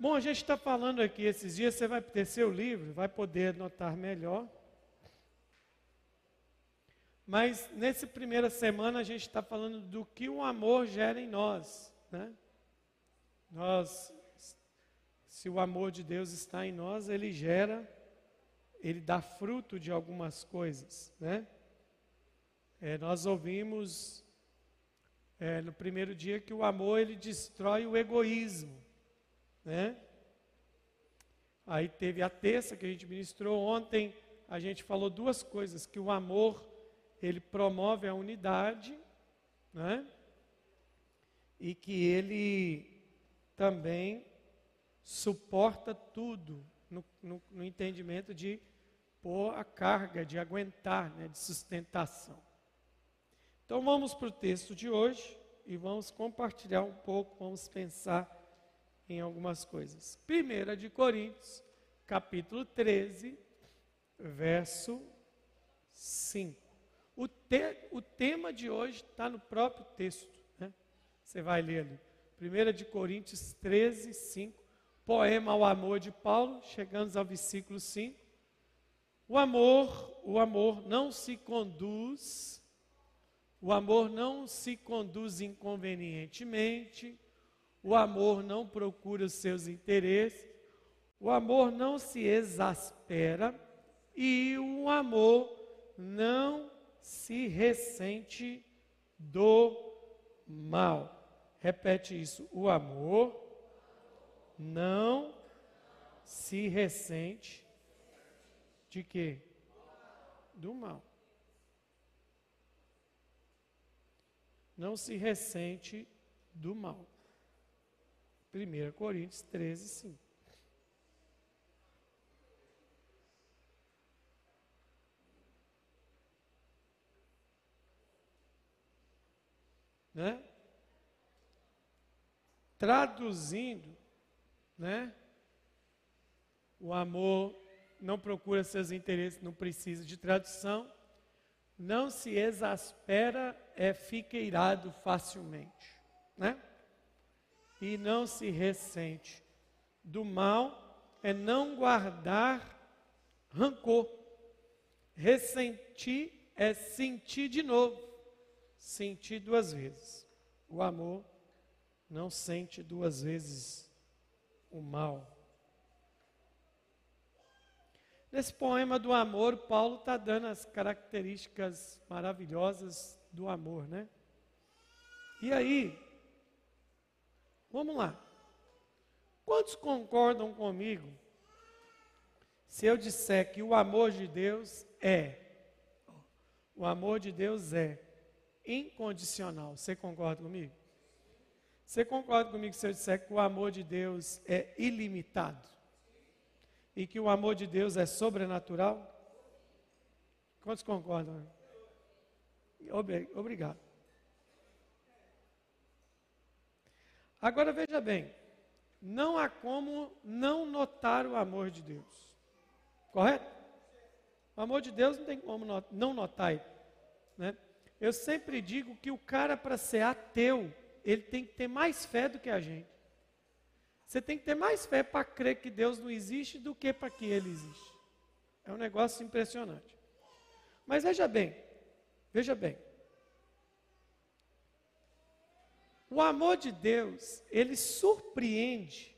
Bom, a gente está falando aqui esses dias, você vai ter seu livro, vai poder notar melhor. Mas nessa primeira semana a gente está falando do que o amor gera em nós. Né? Nós, se o amor de Deus está em nós, ele gera, ele dá fruto de algumas coisas. Né? É, nós ouvimos é, no primeiro dia que o amor ele destrói o egoísmo né? Aí teve a terça que a gente ministrou ontem, a gente falou duas coisas, que o amor ele promove a unidade, né? E que ele também suporta tudo no, no, no entendimento de pôr a carga, de aguentar, né, de sustentação. Então vamos para o texto de hoje e vamos compartilhar um pouco, vamos pensar em algumas coisas. Primeira de Coríntios, capítulo 13, verso 5. O, te, o tema de hoje está no próprio texto. Né? Você vai ler ali. Primeira de Coríntios 13, 5. Poema ao amor de Paulo, chegamos ao versículo 5. O amor, o amor não se conduz, o amor não se conduz inconvenientemente, o amor não procura os seus interesses, o amor não se exaspera e o amor não se ressente do mal. Repete isso: o amor não se ressente de quê? Do mal. Não se ressente do mal. 1 Coríntios 13, 5. Né? Traduzindo, né? O amor não procura seus interesses, não precisa de tradução. Não se exaspera, é fica irado facilmente, né? E não se ressente. Do mal é não guardar rancor. Ressentir é sentir de novo, sentir duas vezes. O amor não sente duas vezes o mal. Nesse poema do amor, Paulo está dando as características maravilhosas do amor, né? E aí, Vamos lá. Quantos concordam comigo se eu disser que o amor de Deus é, o amor de Deus é incondicional? Você concorda comigo? Você concorda comigo se eu disser que o amor de Deus é ilimitado? E que o amor de Deus é sobrenatural? Quantos concordam? Obrigado. Agora veja bem, não há como não notar o amor de Deus. Correto? O amor de Deus não tem como não notar. Né? Eu sempre digo que o cara, para ser ateu, ele tem que ter mais fé do que a gente. Você tem que ter mais fé para crer que Deus não existe do que para que ele existe. É um negócio impressionante. Mas veja bem, veja bem. O amor de Deus, ele surpreende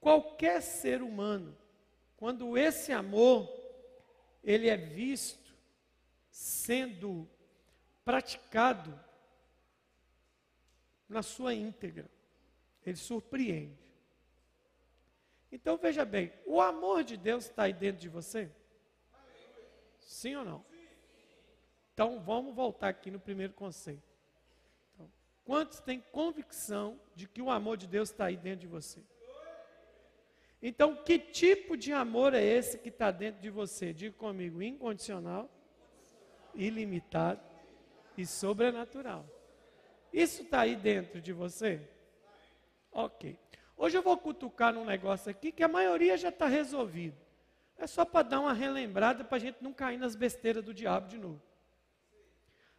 qualquer ser humano quando esse amor ele é visto sendo praticado na sua íntegra. Ele surpreende. Então veja bem, o amor de Deus está aí dentro de você? Sim ou não? Então vamos voltar aqui no primeiro conceito. Quantos têm convicção de que o amor de Deus está aí dentro de você? Então, que tipo de amor é esse que está dentro de você? Diga comigo: incondicional, ilimitado e sobrenatural. Isso está aí dentro de você? Ok. Hoje eu vou cutucar num negócio aqui que a maioria já está resolvido. É só para dar uma relembrada para a gente não cair nas besteiras do diabo de novo.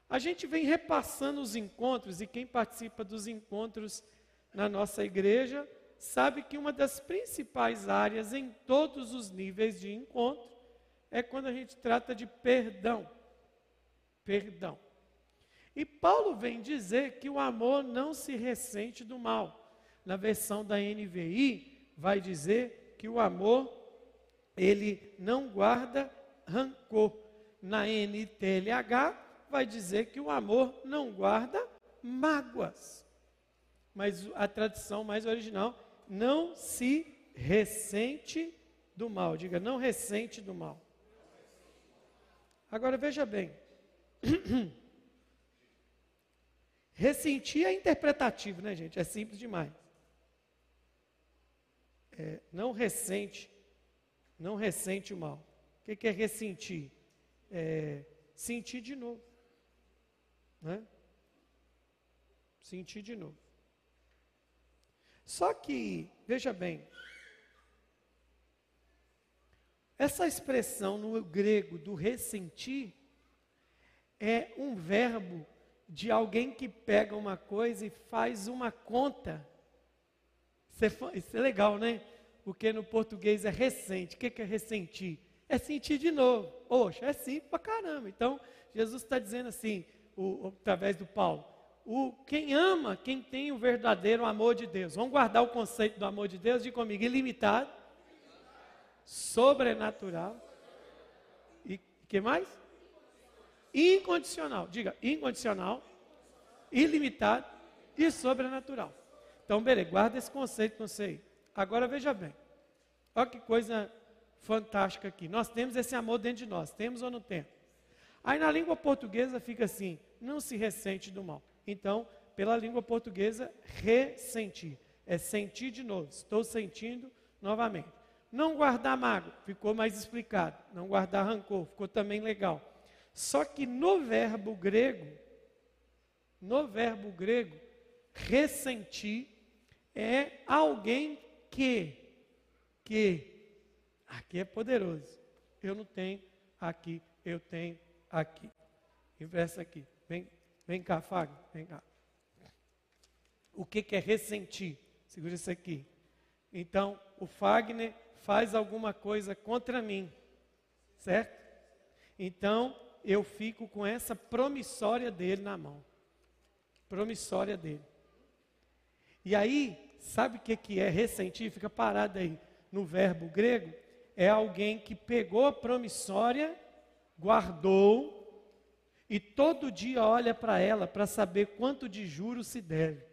A gente vem repassando os encontros, e quem participa dos encontros na nossa igreja sabe que uma das principais áreas em todos os níveis de encontro é quando a gente trata de perdão. Perdão. E Paulo vem dizer que o amor não se ressente do mal. Na versão da NVI, vai dizer que o amor, ele não guarda rancor. Na NTLH, vai dizer que o amor não guarda mágoas. Mas a tradição mais original, não se ressente do mal. Diga, não ressente do mal. Agora veja bem. Ressentir é interpretativo, né, gente? É simples demais. É, não ressente, não ressente o mal. O que, é ressentir? É, sentir de novo. Né? Sentir de novo. Só que, veja bem, essa expressão no grego do ressentir é um verbo de alguém que pega uma coisa e faz uma conta. Isso é, é legal, né? Porque no português é recente. O que é ressentir? É sentir de novo. Poxa, é simples pra caramba. Então, Jesus está dizendo assim, o, através do Paulo, o, quem ama, quem tem o verdadeiro amor de Deus. Vamos guardar o conceito do amor de Deus, de comigo, ilimitado, sobrenatural. E que mais? Incondicional. Diga, incondicional, ilimitado e sobrenatural. Então, beleza, guarda esse conceito com você aí. Agora veja bem. Olha que coisa fantástica aqui. Nós temos esse amor dentro de nós. Temos ou não temos? Aí na língua portuguesa fica assim: não se ressente do mal. Então, pela língua portuguesa, ressentir. É sentir de novo. Estou sentindo novamente. Não guardar mágoa, ficou mais explicado. Não guardar rancor, ficou também legal. Só que no verbo grego, no verbo grego, ressentir é alguém que, que, aqui é poderoso. Eu não tenho aqui, eu tenho aqui. Inversa aqui. Vem, vem cá, Fábio, vem cá. O que, que é ressentir? Segura isso aqui. Então, o Fagner faz alguma coisa contra mim, certo? Então, eu fico com essa promissória dele na mão. Promissória dele. E aí, sabe o que, que é ressentir? Fica parado aí. No verbo grego, é alguém que pegou a promissória, guardou, e todo dia olha para ela para saber quanto de juros se deve.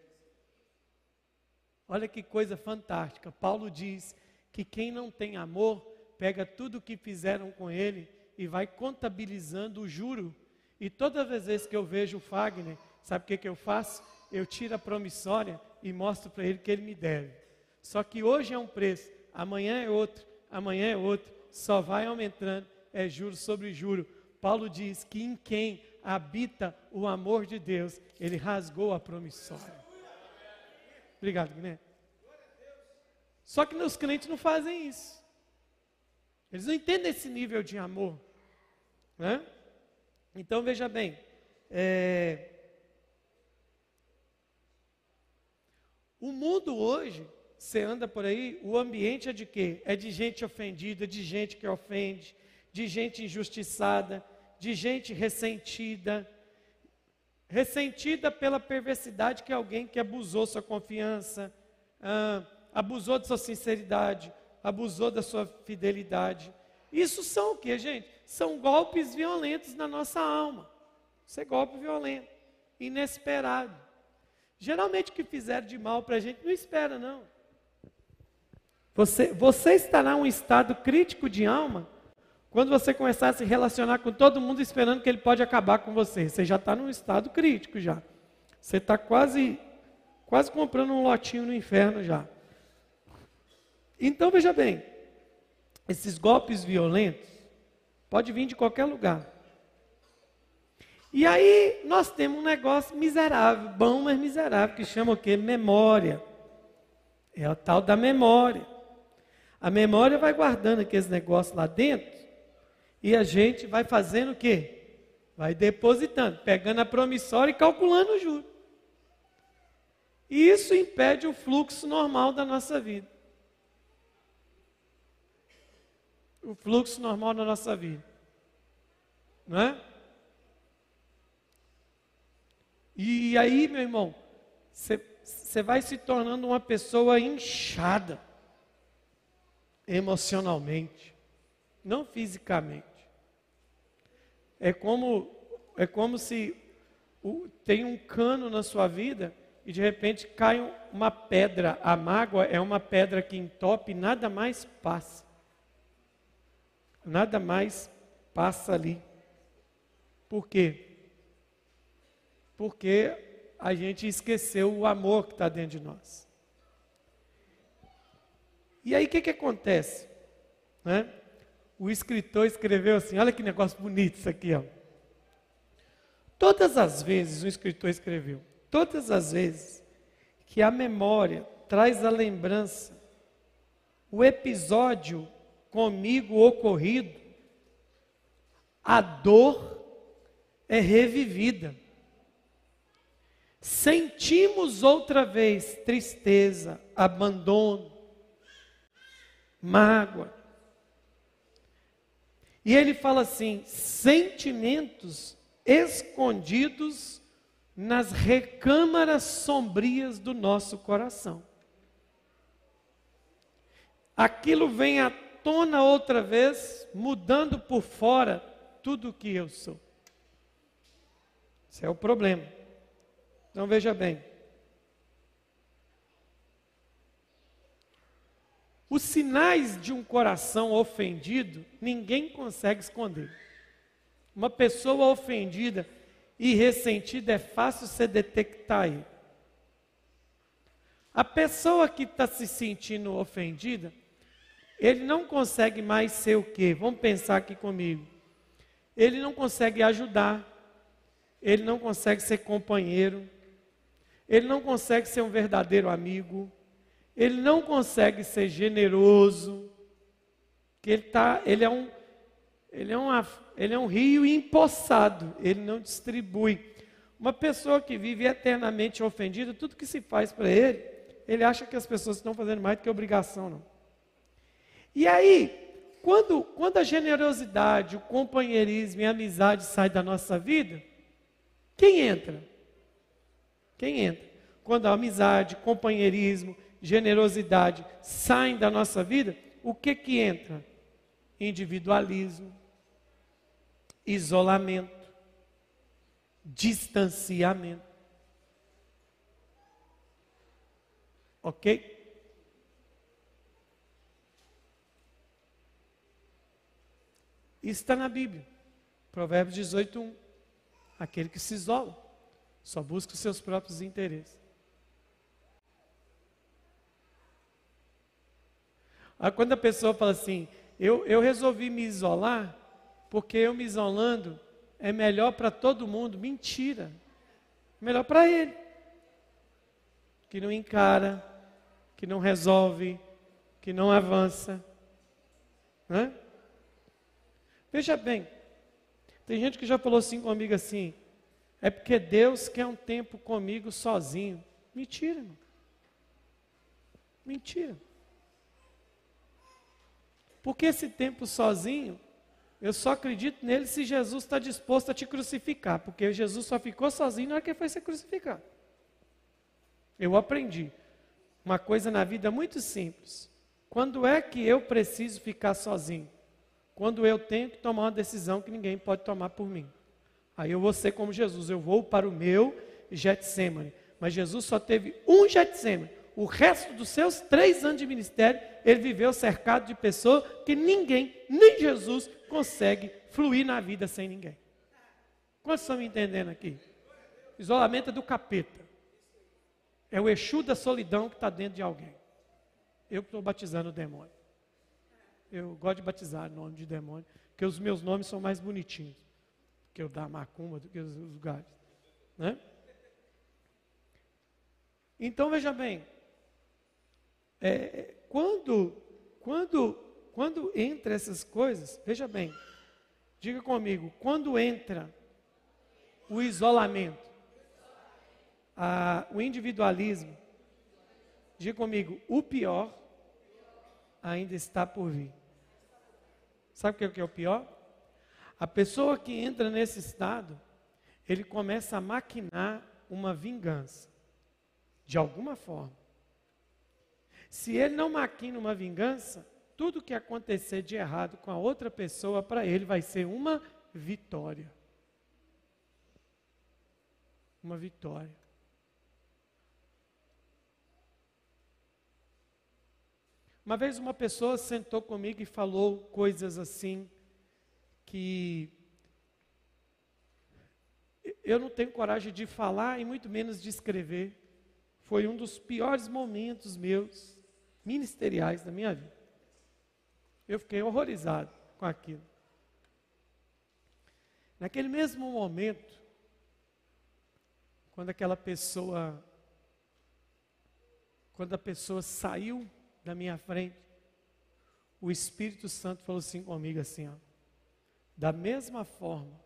Olha que coisa fantástica. Paulo diz que quem não tem amor pega tudo o que fizeram com ele e vai contabilizando o juro. E todas as vezes que eu vejo o Fagner, sabe o que, que eu faço? Eu tiro a promissória e mostro para ele que ele me deve. Só que hoje é um preço, amanhã é outro, amanhã é outro, só vai aumentando, é juro sobre juro. Paulo diz que em quem habita o amor de Deus, ele rasgou a promissória. Obrigado, Guilherme. Só que meus crentes não fazem isso. Eles não entendem esse nível de amor. Né? Então veja bem, é... o mundo hoje, você anda por aí, o ambiente é de quê? É de gente ofendida, de gente que ofende, de gente injustiçada, de gente ressentida, ressentida pela perversidade que alguém que abusou sua confiança, ah, abusou de sua sinceridade, abusou da sua fidelidade. Isso são o que, gente? São golpes violentos na nossa alma. Isso é golpe violento, inesperado. Geralmente o que fizeram de mal para a gente não espera, não. Você, você estará em um estado crítico de alma quando você começar a se relacionar com todo mundo esperando que ele pode acabar com você, você já está num estado crítico já. Você está quase, quase comprando um lotinho no inferno já. Então veja bem, esses golpes violentos pode vir de qualquer lugar. E aí nós temos um negócio miserável, bom, mas miserável, que chama o quê? Memória. É o tal da memória. A memória vai guardando aqueles negócios lá dentro e a gente vai fazendo o quê? Vai depositando, pegando a promissória e calculando o juro. E isso impede o fluxo normal da nossa vida. O fluxo normal da nossa vida. Não é? E aí, meu irmão, você vai se tornando uma pessoa inchada emocionalmente, não fisicamente. É como, é como se o, tem um cano na sua vida e de repente cai uma pedra. A mágoa é uma pedra que entope nada mais passa. Nada mais passa ali. Por quê? Porque a gente esqueceu o amor que está dentro de nós. E aí o que, que acontece? Né? O escritor escreveu assim: olha que negócio bonito isso aqui. Ó. Todas as vezes, o escritor escreveu, todas as vezes que a memória traz a lembrança, o episódio comigo ocorrido, a dor é revivida. Sentimos outra vez tristeza, abandono, mágoa. E ele fala assim: sentimentos escondidos nas recâmaras sombrias do nosso coração. Aquilo vem à tona outra vez, mudando por fora tudo o que eu sou. Esse é o problema. Então veja bem. Os sinais de um coração ofendido, ninguém consegue esconder. Uma pessoa ofendida e ressentida é fácil você detectar aí. A pessoa que está se sentindo ofendida, ele não consegue mais ser o quê? Vamos pensar aqui comigo. Ele não consegue ajudar, ele não consegue ser companheiro, ele não consegue ser um verdadeiro amigo, ele não consegue ser generoso, que ele, tá, ele, é um, ele, é uma, ele é um rio empoçado, ele não distribui. Uma pessoa que vive eternamente ofendida, tudo que se faz para ele, ele acha que as pessoas estão fazendo mais do que obrigação, não. E aí, quando, quando a generosidade, o companheirismo e a amizade saem da nossa vida, quem entra? Quem entra? Quando a amizade, companheirismo, generosidade saem da nossa vida, o que que entra? Individualismo, isolamento, distanciamento. Ok? Isso está na Bíblia. Provérbios 18, 1. Aquele que se isola, só busca os seus próprios interesses. Aí quando a pessoa fala assim, eu, eu resolvi me isolar, porque eu me isolando é melhor para todo mundo. Mentira. Melhor para ele. Que não encara, que não resolve, que não avança. Né? Veja bem, tem gente que já falou assim comigo assim, é porque Deus quer um tempo comigo sozinho. Mentira, irmão. Mentira. Porque esse tempo sozinho, eu só acredito nele se Jesus está disposto a te crucificar. Porque Jesus só ficou sozinho na hora que foi ser crucificado. Eu aprendi uma coisa na vida muito simples. Quando é que eu preciso ficar sozinho? Quando eu tenho que tomar uma decisão que ninguém pode tomar por mim. Aí eu vou ser como Jesus, eu vou para o meu Getsemane. Mas Jesus só teve um Getsemane o resto dos seus três anos de ministério, ele viveu cercado de pessoas que ninguém, nem Jesus, consegue fluir na vida sem ninguém. Quantos estão me entendendo aqui? Isolamento é do capeta. É o Exu da solidão que está dentro de alguém. Eu estou batizando o demônio. Eu gosto de batizar nome de demônio, porque os meus nomes são mais bonitinhos que o da macumba, do que os lugares. Né? Então veja bem, é, quando, quando, quando entra essas coisas, veja bem, diga comigo, quando entra o isolamento, a, o individualismo. Diga comigo, o pior ainda está por vir. Sabe o que é o pior? A pessoa que entra nesse estado, ele começa a maquinar uma vingança, de alguma forma. Se ele não maquina uma vingança, tudo que acontecer de errado com a outra pessoa, para ele vai ser uma vitória. Uma vitória. Uma vez uma pessoa sentou comigo e falou coisas assim que eu não tenho coragem de falar e muito menos de escrever. Foi um dos piores momentos meus ministeriais da minha vida. Eu fiquei horrorizado com aquilo. Naquele mesmo momento, quando aquela pessoa, quando a pessoa saiu da minha frente, o Espírito Santo falou assim comigo assim, ó, da mesma forma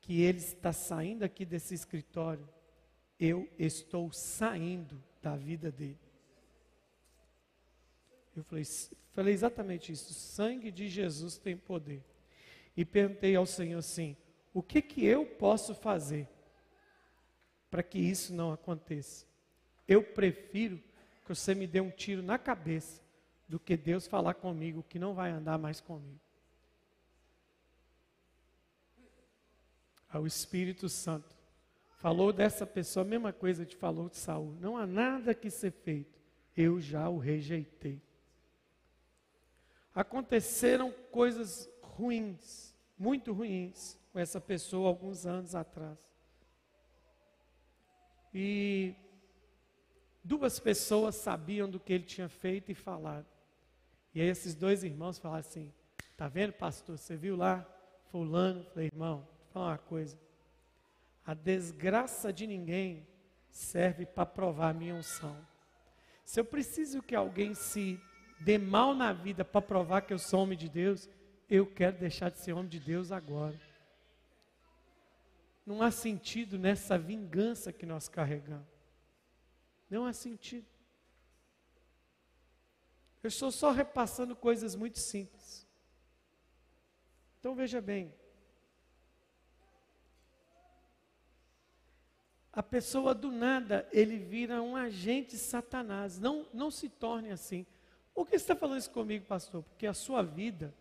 que ele está saindo aqui desse escritório, eu estou saindo da vida dele. Eu falei, falei exatamente isso. O sangue de Jesus tem poder. E perguntei ao Senhor assim: o que que eu posso fazer para que isso não aconteça? Eu prefiro que você me dê um tiro na cabeça do que Deus falar comigo que não vai andar mais comigo. Ao Espírito Santo falou dessa pessoa a mesma coisa que falou de Saul. Não há nada que ser feito. Eu já o rejeitei aconteceram coisas ruins, muito ruins, com essa pessoa alguns anos atrás. E duas pessoas sabiam do que ele tinha feito e falado. E aí esses dois irmãos falaram assim: Tá vendo, pastor? Você viu lá fulano? Falei, irmão, vou falar uma coisa. A desgraça de ninguém serve para provar a minha unção. Se eu preciso que alguém se dê mal na vida para provar que eu sou homem de Deus, eu quero deixar de ser homem de Deus agora. Não há sentido nessa vingança que nós carregamos. Não há sentido. Eu estou só repassando coisas muito simples. Então veja bem. A pessoa do nada, ele vira um agente satanás. Não, não se torne assim. Por que você está falando isso comigo, pastor? Porque a sua vida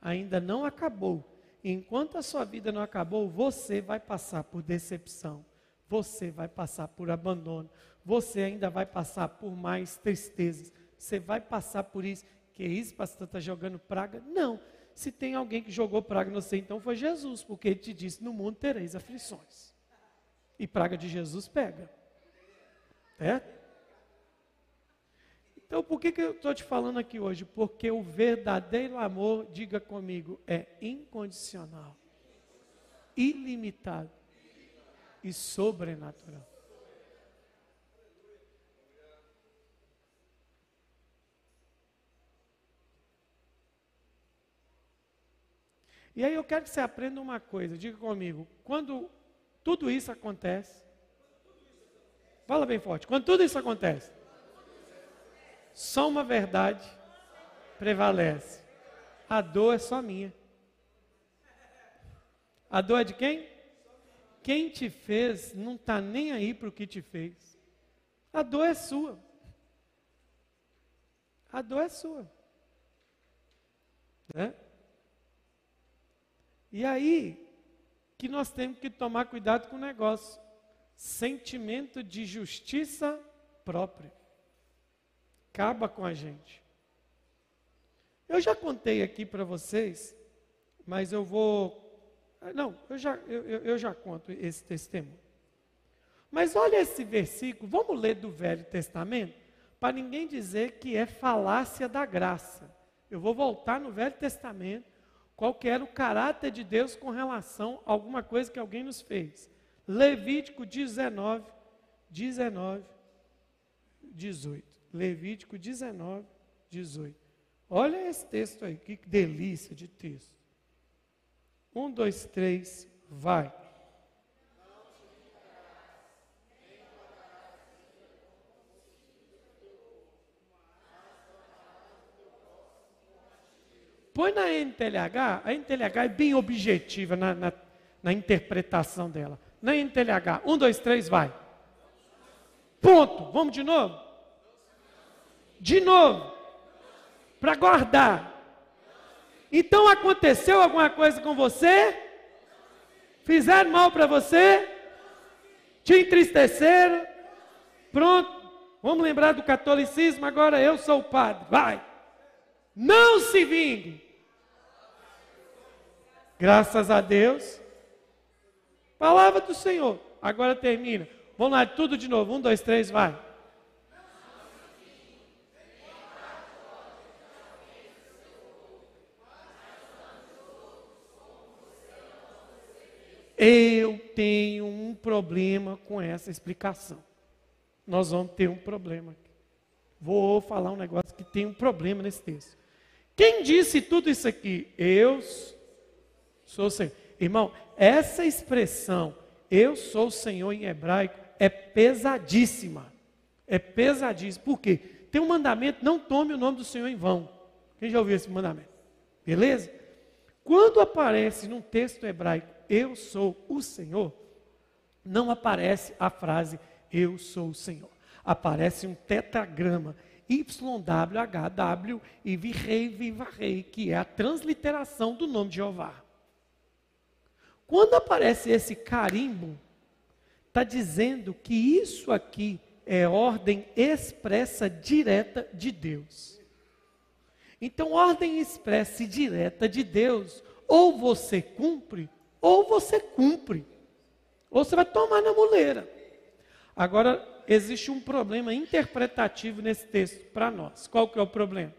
ainda não acabou. Enquanto a sua vida não acabou, você vai passar por decepção, você vai passar por abandono, você ainda vai passar por mais tristezas, você vai passar por isso. Que isso, pastor, está jogando praga? Não. Se tem alguém que jogou praga no você, então foi Jesus, porque ele te disse: no mundo tereis aflições. E praga de Jesus pega. Certo? Então, por que, que eu estou te falando aqui hoje? Porque o verdadeiro amor, diga comigo, é incondicional, ilimitado e sobrenatural. E aí eu quero que você aprenda uma coisa, diga comigo, quando tudo isso acontece, fala bem forte, quando tudo isso acontece, só uma verdade prevalece. A dor é só minha. A dor é de quem? Quem te fez não está nem aí para o que te fez. A dor é sua. A dor é sua. Né? E aí que nós temos que tomar cuidado com o negócio. Sentimento de justiça própria acaba com a gente. Eu já contei aqui para vocês, mas eu vou. Não, eu já, eu, eu já conto esse testemunho. Mas olha esse versículo, vamos ler do Velho Testamento, para ninguém dizer que é falácia da graça. Eu vou voltar no Velho Testamento, qual que era o caráter de Deus com relação a alguma coisa que alguém nos fez. Levítico 19, 19, 18. Levítico 19, 18. Olha esse texto aí, que delícia de texto. Um, dois, três, vai. Põe na NTLH, a NTLH é bem objetiva na, na, na interpretação dela. Na NTLH, um, dois, três, vai. Ponto. Vamos de novo? De novo. Para guardar. Então aconteceu alguma coisa com você? Fizeram mal para você? Te entristeceram? Pronto. Vamos lembrar do catolicismo agora, eu sou o padre. Vai. Não se vingue. Graças a Deus. Palavra do Senhor. Agora termina. Vamos lá, tudo de novo. Um, dois, três, vai. Eu tenho um problema com essa explicação. Nós vamos ter um problema. Vou falar um negócio que tem um problema nesse texto. Quem disse tudo isso aqui? Eu sou o Senhor. Irmão, essa expressão, eu sou o Senhor em hebraico, é pesadíssima. É pesadíssima. Por quê? Tem um mandamento, não tome o nome do Senhor em vão. Quem já ouviu esse mandamento? Beleza? Quando aparece num texto hebraico, eu sou o Senhor, não aparece a frase eu sou o Senhor. Aparece um tetragrama YWHW e Virrei Vivarei, que é a transliteração do nome de Jeová. Quando aparece esse carimbo, está dizendo que isso aqui é ordem expressa direta de Deus. Então, ordem expressa e direta de Deus, ou você cumpre, ou você cumpre, ou você vai tomar na muleira. Agora, existe um problema interpretativo nesse texto para nós. Qual que é o problema?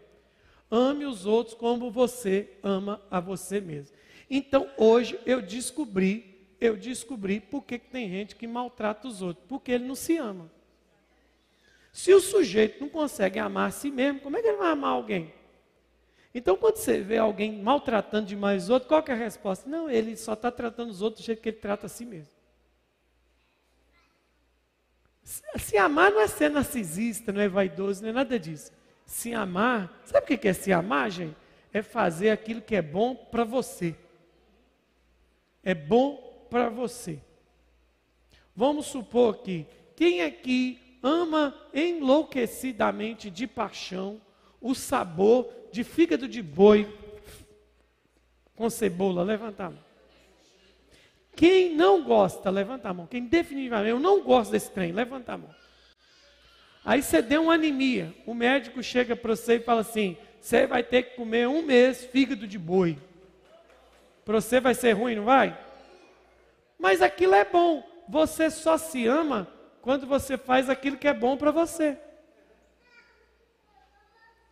Ame os outros como você ama a você mesmo. Então, hoje eu descobri, eu descobri por que, tem gente que maltrata os outros, porque ele não se ama. Se o sujeito não consegue amar a si mesmo, como é que ele vai amar alguém? Então, quando você vê alguém maltratando demais os outros, qual é a resposta? Não, ele só está tratando os outros do jeito que ele trata a si mesmo. Se amar não é ser narcisista, não é vaidoso, não é nada disso. Se amar, sabe o que é se amar, gente? É fazer aquilo que é bom para você. É bom para você. Vamos supor que quem aqui ama enlouquecidamente de paixão o sabor de fígado de boi com cebola, levanta a mão. Quem não gosta, levanta a mão. Quem definitivamente, eu não gosto desse trem, levanta a mão. Aí você deu uma anemia. O médico chega para você e fala assim: você vai ter que comer um mês fígado de boi. Para você vai ser ruim, não vai? Mas aquilo é bom. Você só se ama quando você faz aquilo que é bom para você.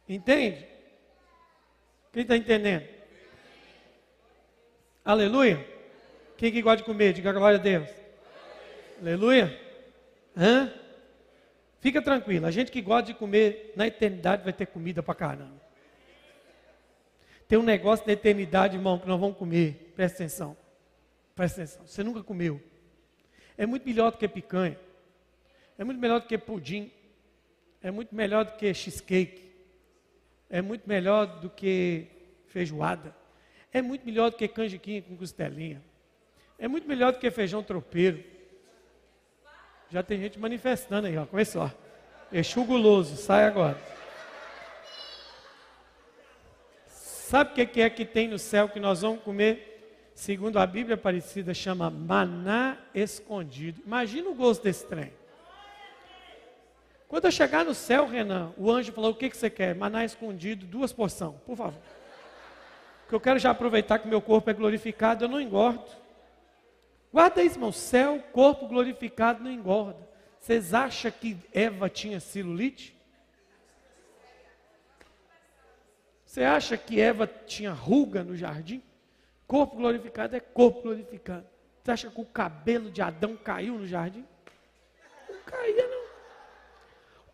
Entende? Quem está entendendo? Aleluia? Quem que gosta de comer? Diga glória a Deus. Aleluia? Hã? Fica tranquilo, a gente que gosta de comer na eternidade vai ter comida para caramba. Tem um negócio na eternidade, irmão, que nós vamos comer. Presta atenção. Presta atenção. Você nunca comeu. É muito melhor do que picanha. É muito melhor do que pudim. É muito melhor do que cheesecake é muito melhor do que feijoada. É muito melhor do que canjiquinha com costelinha. É muito melhor do que feijão tropeiro. Já tem gente manifestando aí, ó. Começou. Exu guloso, sai agora. Sabe o que é que tem no céu que nós vamos comer? Segundo a Bíblia Aparecida, chama maná escondido. Imagina o gosto desse trem. Quando eu chegar no céu, Renan, o anjo falou: O que, que você quer? Maná escondido, duas porções, por favor. Porque eu quero já aproveitar que meu corpo é glorificado, eu não engordo. Guarda isso, irmão: céu, corpo glorificado não engorda. Vocês acham que Eva tinha celulite? Você acha que Eva tinha ruga no jardim? Corpo glorificado é corpo glorificado. Você acha que o cabelo de Adão caiu no jardim? Não caía, não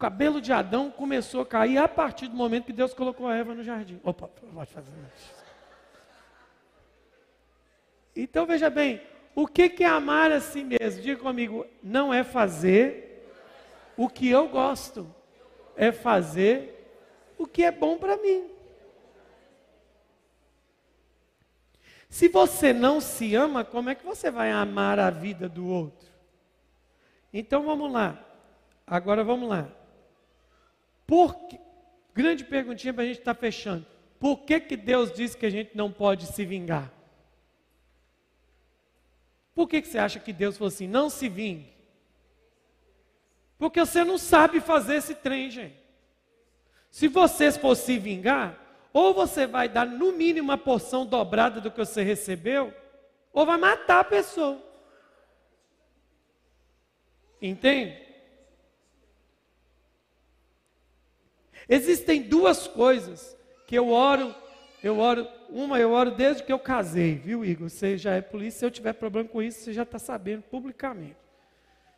cabelo de Adão começou a cair a partir do momento que Deus colocou a Eva no jardim. Opa, pode fazer isso. Então veja bem, o que é amar a si mesmo? Diga comigo, não é fazer o que eu gosto, é fazer o que é bom para mim. Se você não se ama, como é que você vai amar a vida do outro? Então vamos lá. Agora vamos lá. Por que, grande perguntinha para a gente estar tá fechando. Por que, que Deus diz que a gente não pode se vingar? Por que, que você acha que Deus falou assim, não se vingue? Porque você não sabe fazer esse trem, gente. Se vocês for se vingar, ou você vai dar no mínimo uma porção dobrada do que você recebeu, ou vai matar a pessoa. Entende? Existem duas coisas que eu oro, eu oro, uma eu oro desde que eu casei, viu, Igor? Você já é polícia, se eu tiver problema com isso, você já está sabendo publicamente.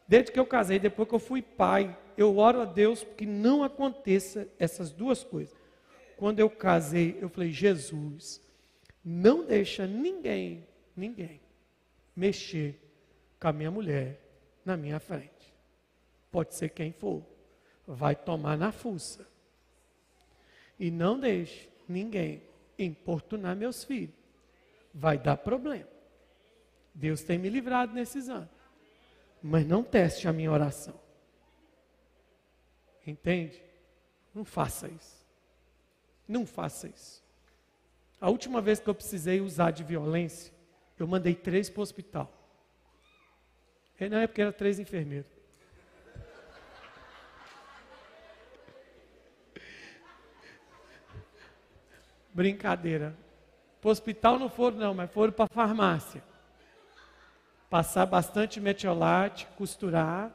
Desde que eu casei, depois que eu fui pai, eu oro a Deus que não aconteça essas duas coisas quando eu casei, eu falei: Jesus, não deixa ninguém, ninguém, mexer com a minha mulher na minha frente. Pode ser quem for, vai tomar na fuça. E não deixe ninguém importunar meus filhos. Vai dar problema. Deus tem me livrado nesses anos. Mas não teste a minha oração. Entende? Não faça isso. Não faça isso. A última vez que eu precisei usar de violência, eu mandei três para o hospital. E na época era três enfermeiros. Brincadeira. Para o hospital não foram, não, mas foram para a farmácia. Passar bastante metiolate, costurar.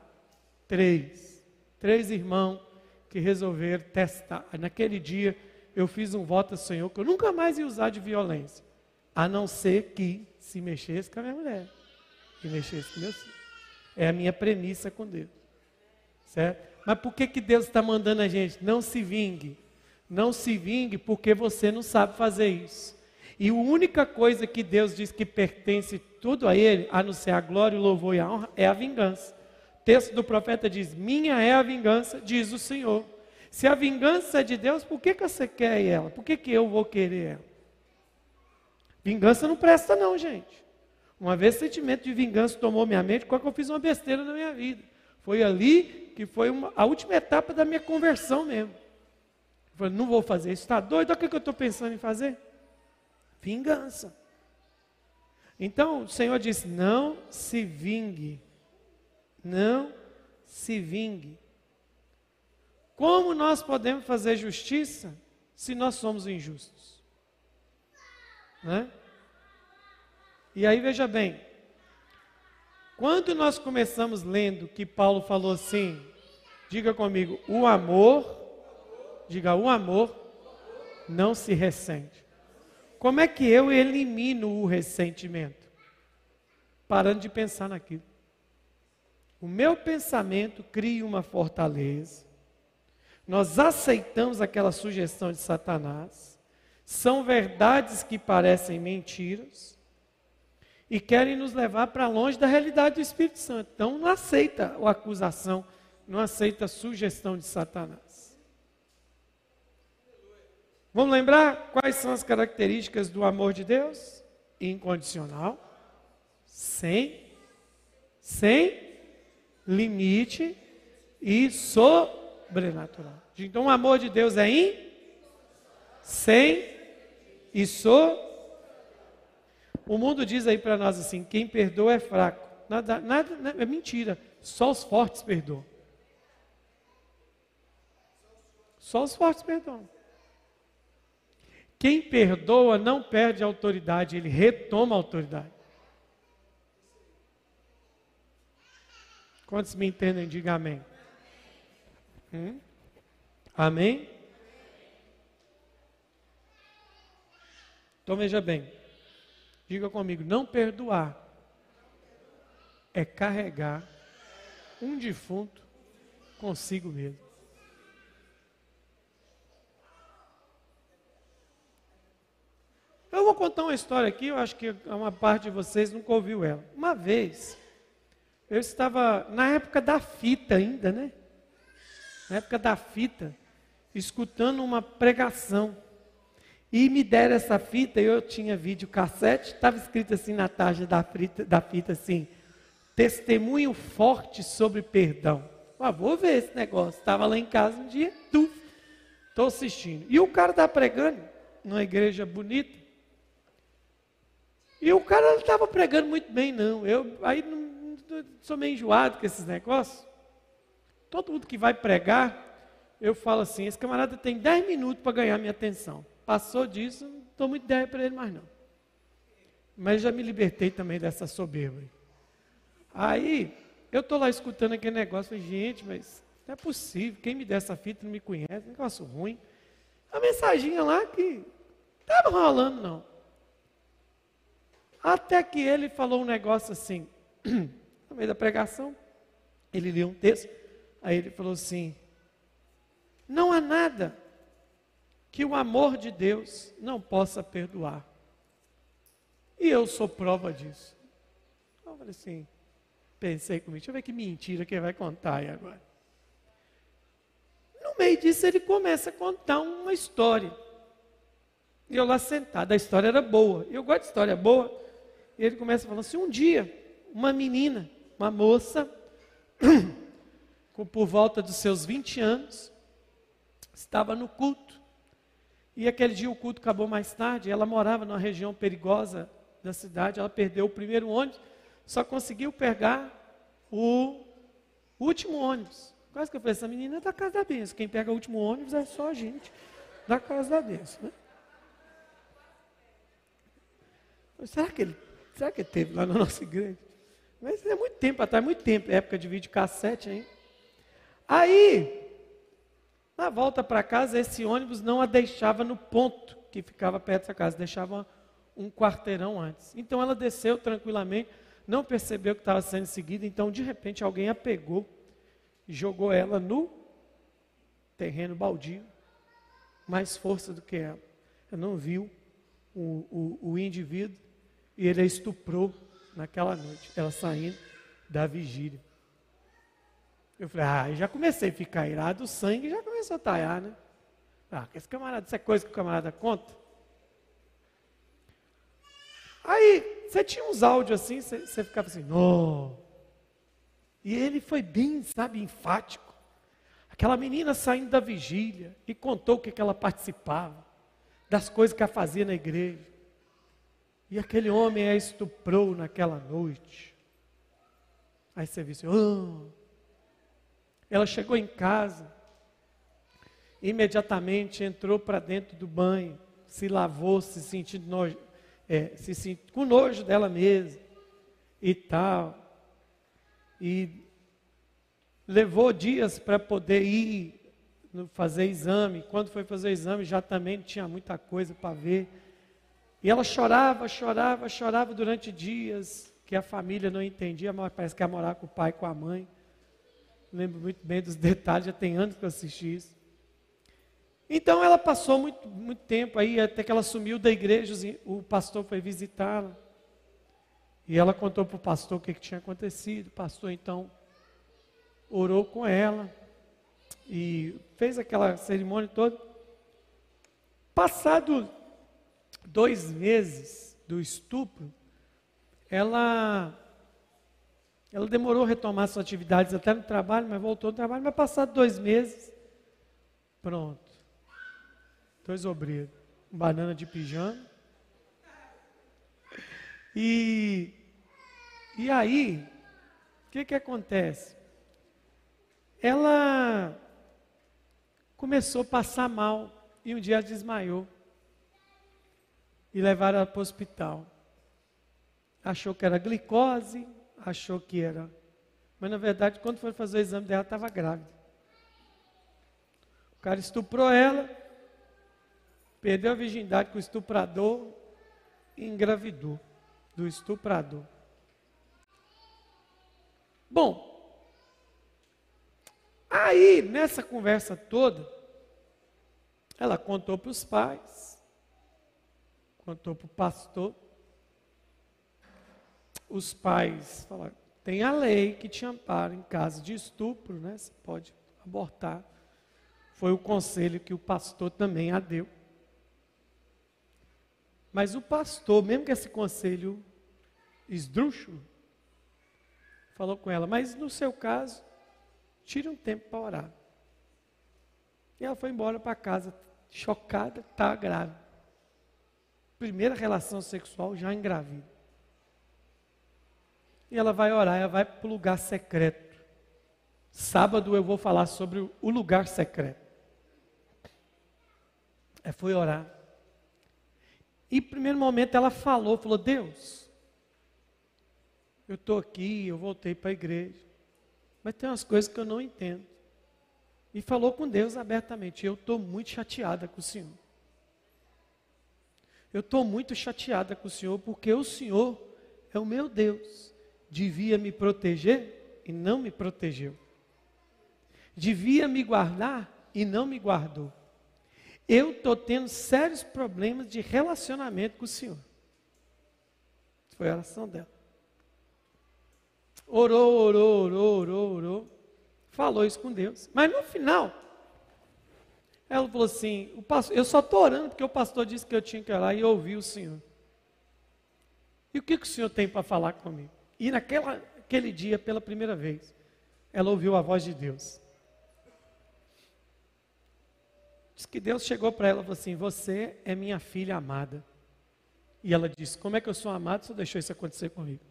Três. Três irmãos que resolveram testar. Naquele dia, eu fiz um voto ao Senhor que eu nunca mais ia usar de violência, a não ser que se mexesse com a minha mulher, que mexesse com meus filhos. É a minha premissa com Deus. Certo? Mas por que, que Deus está mandando a gente? Não se vingue. Não se vingue porque você não sabe fazer isso. E a única coisa que Deus diz que pertence tudo a Ele, a não ser a glória, o louvor e a honra, é a vingança. O texto do profeta diz: Minha é a vingança, diz o Senhor. Se a vingança é de Deus, por que, que você quer ela? Por que, que eu vou querer ela? Vingança não presta, não, gente. Uma vez sentimento de vingança tomou minha mente, quando eu fiz uma besteira na minha vida. Foi ali que foi uma, a última etapa da minha conversão mesmo. Eu falei, não vou fazer isso, está doido? Olha o que eu estou pensando em fazer. Vingança. Então o Senhor disse: não se vingue. Não se vingue. Como nós podemos fazer justiça se nós somos injustos? Né? E aí veja bem, quando nós começamos lendo que Paulo falou assim, diga comigo, o amor, diga o amor não se ressente. Como é que eu elimino o ressentimento? Parando de pensar naquilo. O meu pensamento cria uma fortaleza nós aceitamos aquela sugestão de Satanás, são verdades que parecem mentiras e querem nos levar para longe da realidade do Espírito Santo. Então não aceita a acusação, não aceita a sugestão de Satanás. Vamos lembrar quais são as características do amor de Deus? Incondicional, sem, sem limite e so sobrenatural. Então o amor de Deus é in, sem e so. O mundo diz aí para nós assim: quem perdoa é fraco. Nada, nada, é mentira. Só os fortes perdoam. Só os fortes perdoam. Quem perdoa não perde autoridade, ele retoma a autoridade. Quantos me entendem? Diga amém. Hum? Amém? Então veja bem, diga comigo: não perdoar é carregar um defunto consigo mesmo. Eu vou contar uma história aqui, eu acho que uma parte de vocês nunca ouviu ela. Uma vez, eu estava na época da fita ainda, né? na época da fita, escutando uma pregação. E me deram essa fita, eu tinha vídeo cassete, estava escrito assim na tarja da, fita, da fita assim, testemunho forte sobre perdão. Ah, vou ver esse negócio. Estava lá em casa um dia, tu, estou assistindo. E o cara está pregando numa igreja bonita. E o cara não estava pregando muito bem, não. Eu aí não, sou meio enjoado com esses negócios. Todo mundo que vai pregar, eu falo assim: esse camarada tem 10 minutos para ganhar minha atenção. Passou disso, não estou muito ideia para ele mais não. Mas já me libertei também dessa soberba. Aí, eu estou lá escutando aquele negócio, falei, gente, mas não é possível, quem me der essa fita não me conhece, negócio ruim. A mensaginha lá que estava rolando, não. Até que ele falou um negócio assim, no meio da pregação, ele leu um texto, aí ele falou assim: Não há nada que o amor de Deus não possa perdoar. E eu sou prova disso. Eu falei assim, pensei comigo, deixa eu ver que mentira que ele vai contar aí agora. No meio disso ele começa a contar uma história. E eu lá sentado, a história era boa. Eu gosto de história boa. Ele começa falando assim: um dia, uma menina, uma moça, com por volta dos seus 20 anos, estava no culto. E aquele dia o culto acabou mais tarde, ela morava numa região perigosa da cidade, ela perdeu o primeiro ônibus, só conseguiu pegar o último ônibus. Quase que eu falei, essa menina é da casa da benção. Quem pega o último ônibus é só a gente da casa da benção. Né? Será que ele, será que teve lá na nossa igreja? Mas é muito tempo atrás, muito tempo, época de vídeo cassete, hein? Aí, na volta para casa, esse ônibus não a deixava no ponto que ficava perto da casa, deixava um quarteirão antes. Então ela desceu tranquilamente, não percebeu que estava sendo seguida, então de repente alguém a pegou e jogou ela no terreno baldio, mais força do que ela. Ela não viu o, o, o indivíduo e ele a estuprou naquela noite, ela saindo da vigília. Eu falei, ah, já comecei a ficar irado, o sangue já começou a talhar, né? Ah, esse camarada, isso é coisa que o camarada conta. Aí, você tinha uns áudios assim, você, você ficava assim, oh. E ele foi bem, sabe, enfático. Aquela menina saindo da vigília e contou o que, que ela participava, das coisas que ela fazia na igreja. E aquele homem a estuprou naquela noite. Aí você viu assim, oh. Ela chegou em casa, imediatamente entrou para dentro do banho, se lavou, se sentindo nojo, é, se com nojo dela mesma e tal. E levou dias para poder ir fazer exame. Quando foi fazer exame, já também tinha muita coisa para ver. E ela chorava, chorava, chorava durante dias, que a família não entendia, mas parece que ia morar com o pai com a mãe lembro muito bem dos detalhes, já tem anos que eu assisti isso. Então ela passou muito, muito tempo aí, até que ela sumiu da igreja, o pastor foi visitá-la. E ela contou para o pastor o que, que tinha acontecido. O pastor então orou com ela e fez aquela cerimônia toda. Passado dois meses do estupro, ela ela demorou a retomar suas atividades até no trabalho, mas voltou ao trabalho, mas passado dois meses, pronto. Dois obreiros, banana de pijama. E, e aí, o que, que acontece? Ela começou a passar mal e um dia desmaiou. E levaram para o hospital. Achou que era glicose, achou que era. Mas na verdade, quando foi fazer o exame dela, estava grávida. O cara estuprou ela, perdeu a virgindade com o estuprador e engravidou do estuprador. Bom, aí nessa conversa toda, ela contou para os pais, contou para o pastor, os pais falaram, tem a lei que te ampara em caso de estupro, né? Você pode abortar. Foi o conselho que o pastor também a deu. Mas o pastor, mesmo que esse conselho esdrúxulo, falou com ela, mas no seu caso, tire um tempo para orar. E ela foi embora para casa, chocada, está grávida. Primeira relação sexual, já engravida. E ela vai orar, ela vai para o lugar secreto. Sábado eu vou falar sobre o lugar secreto. É, foi orar. E primeiro momento ela falou, falou, Deus, eu estou aqui, eu voltei para a igreja, mas tem umas coisas que eu não entendo. E falou com Deus abertamente, eu estou muito chateada com o Senhor. Eu estou muito chateada com o Senhor, porque o Senhor é o meu Deus. Devia me proteger e não me protegeu. Devia me guardar e não me guardou eu estou tendo sérios problemas de relacionamento com o Senhor. Foi a oração dela. Orou, orou, orou, orou, orou. Falou isso com Deus. Mas no final, ela falou assim: pastor, eu só estou orando porque o pastor disse que eu tinha que orar e ouvir o Senhor. E o que, que o Senhor tem para falar comigo? E naquele dia, pela primeira vez, ela ouviu a voz de Deus. Diz que Deus chegou para ela e falou assim: Você é minha filha amada. E ela disse: Como é que eu sou amada se deixou isso acontecer comigo?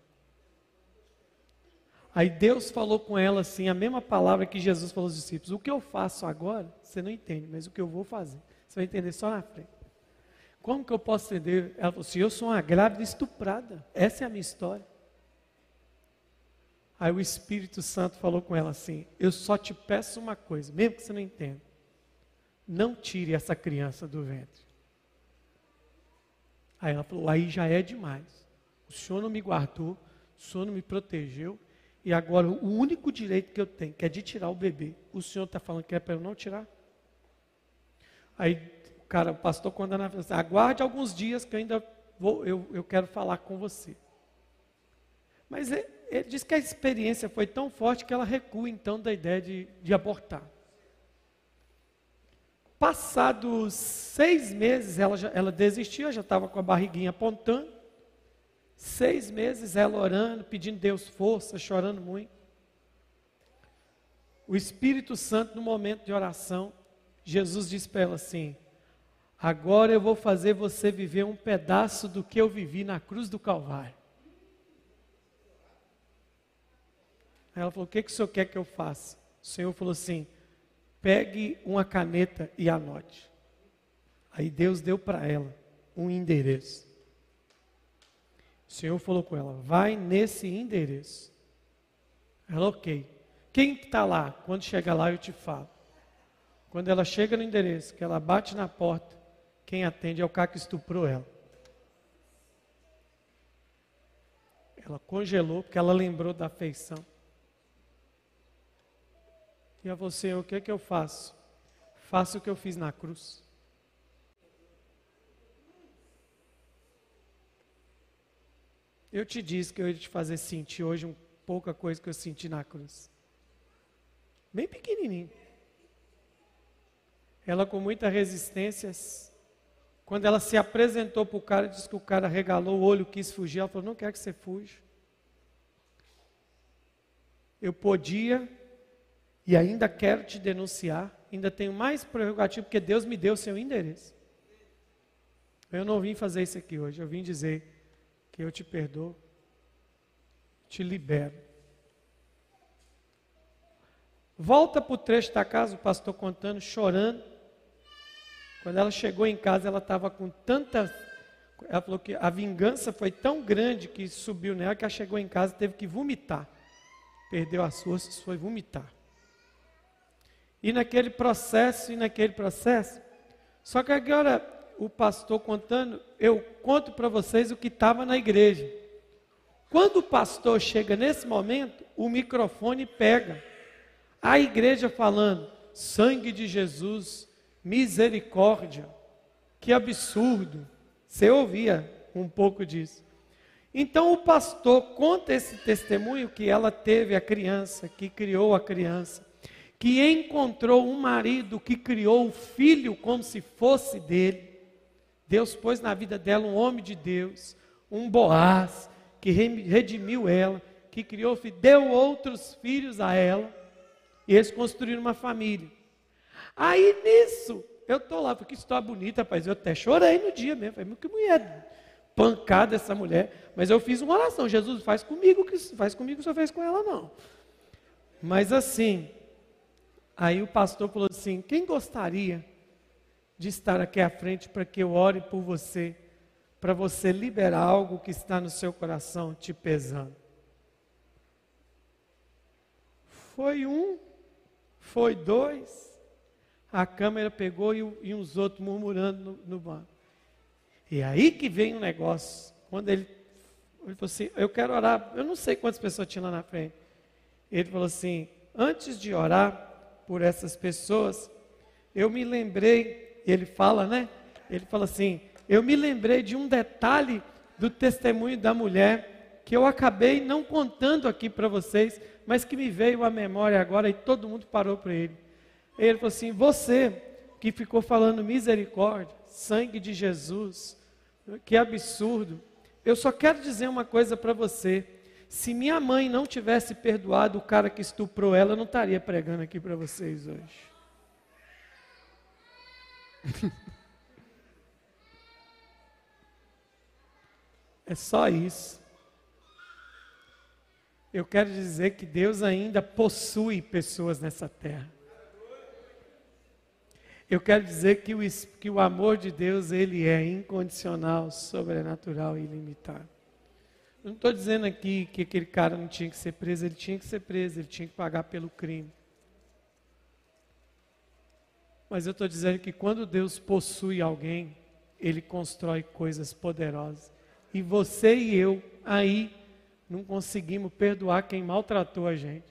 Aí Deus falou com ela assim, a mesma palavra que Jesus falou aos discípulos: O que eu faço agora, você não entende, mas o que eu vou fazer, você vai entender só na frente. Como que eu posso entender? Ela falou assim: Eu sou uma grávida estuprada. Essa é a minha história. Aí o Espírito Santo falou com ela assim: Eu só te peço uma coisa, mesmo que você não entenda não tire essa criança do ventre. Aí ela falou: aí já é demais. O senhor não me guardou, o senhor não me protegeu, e agora o único direito que eu tenho, que é de tirar o bebê, o senhor está falando que é para eu não tirar? Aí o cara, o pastor condenava, falou assim, aguarde alguns dias que eu ainda vou, eu, eu quero falar com você. Mas ele, ele diz que a experiência foi tão forte que ela recua então da ideia de, de abortar. Passados seis meses, ela, já, ela desistiu, já estava com a barriguinha apontando. Seis meses ela orando, pedindo Deus força, chorando muito. O Espírito Santo, no momento de oração, Jesus disse para ela assim: Agora eu vou fazer você viver um pedaço do que eu vivi na cruz do Calvário. Ela falou: O que, que o senhor quer que eu faça? O Senhor falou assim: Pegue uma caneta e anote. Aí Deus deu para ela um endereço. O Senhor falou com ela: vai nesse endereço. Ela, ok. Quem está lá? Quando chega lá, eu te falo. Quando ela chega no endereço, que ela bate na porta, quem atende é o cara que estuprou ela. Ela congelou porque ela lembrou da afeição. E a você, o que é que eu faço? Faço o que eu fiz na cruz. Eu te disse que eu ia te fazer sentir hoje um pouca coisa que eu senti na cruz. Bem pequenininho. Ela com muita resistência, quando ela se apresentou para o cara, disse que o cara regalou o olho, quis fugir. Ela falou: Não quero que você fuja. Eu podia e ainda quero te denunciar, ainda tenho mais prerrogativo, porque Deus me deu o seu endereço. Eu não vim fazer isso aqui hoje, eu vim dizer que eu te perdoo, te libero. Volta para o trecho da casa, o pastor contando, chorando. Quando ela chegou em casa, ela estava com tanta. Ela falou que a vingança foi tão grande que subiu nela que ela chegou em casa e teve que vomitar. Perdeu as forças, foi vomitar. E naquele processo, e naquele processo. Só que agora, o pastor contando, eu conto para vocês o que estava na igreja. Quando o pastor chega nesse momento, o microfone pega. A igreja falando: sangue de Jesus, misericórdia. Que absurdo. Você ouvia um pouco disso. Então o pastor conta esse testemunho que ela teve a criança, que criou a criança que encontrou um marido que criou o filho como se fosse dele, Deus pôs na vida dela um homem de Deus, um Boaz, que redimiu ela, que criou, deu outros filhos a ela, e eles construíram uma família. Aí nisso, eu estou lá, porque história bonita, rapaz. Eu até chorei no dia mesmo. Falei, que mulher pancada essa mulher. Mas eu fiz uma oração. Jesus, faz comigo que faz comigo, só fez com ela, não. Mas assim, aí o pastor falou assim: quem gostaria de estar aqui à frente para que eu ore por você, para você liberar algo que está no seu coração te pesando? Foi um, foi dois, a câmera pegou e, e uns outros murmurando no, no banco. E aí que vem um negócio. Quando ele, ele falou assim: Eu quero orar. Eu não sei quantas pessoas tinha lá na frente. Ele falou assim: Antes de orar por essas pessoas, eu me lembrei. Ele fala, né? Ele fala assim: Eu me lembrei de um detalhe do testemunho da mulher que eu acabei não contando aqui para vocês, mas que me veio à memória agora e todo mundo parou para ele. Ele falou assim: Você que ficou falando misericórdia, sangue de Jesus, que absurdo. Eu só quero dizer uma coisa para você. Se minha mãe não tivesse perdoado o cara que estuprou ela, eu não estaria pregando aqui para vocês hoje. é só isso. Eu quero dizer que Deus ainda possui pessoas nessa terra. Eu quero dizer que o, que o amor de Deus, ele é incondicional, sobrenatural e ilimitado. Eu não estou dizendo aqui que aquele cara não tinha que ser preso, ele tinha que ser preso, ele tinha que pagar pelo crime. Mas eu estou dizendo que quando Deus possui alguém, ele constrói coisas poderosas. E você e eu, aí, não conseguimos perdoar quem maltratou a gente.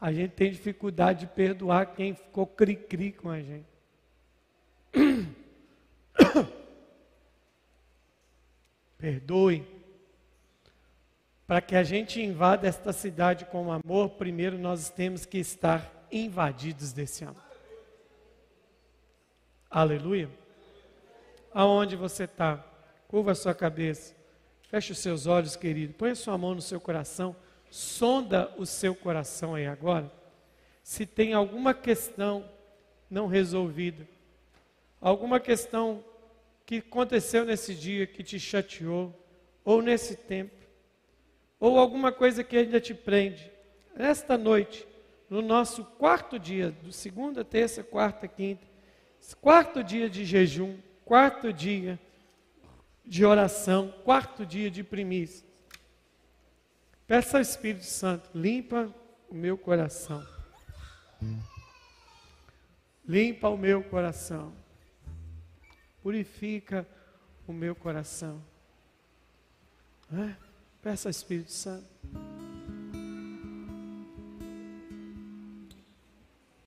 A gente tem dificuldade de perdoar quem ficou cri-cri com a gente. Perdoe. Para que a gente invada esta cidade com amor, primeiro nós temos que estar invadidos desse amor. Aleluia. Aonde você está? Curva a sua cabeça. Feche os seus olhos, querido. Põe a sua mão no seu coração sonda o seu coração aí agora, se tem alguma questão não resolvida, alguma questão que aconteceu nesse dia que te chateou, ou nesse tempo, ou alguma coisa que ainda te prende. Esta noite, no nosso quarto dia, do segunda, terça, quarta, quinta, quarto dia de jejum, quarto dia de oração, quarto dia de primícia. Peça ao Espírito Santo, limpa o meu coração. Limpa o meu coração. Purifica o meu coração. É? Peça ao Espírito Santo.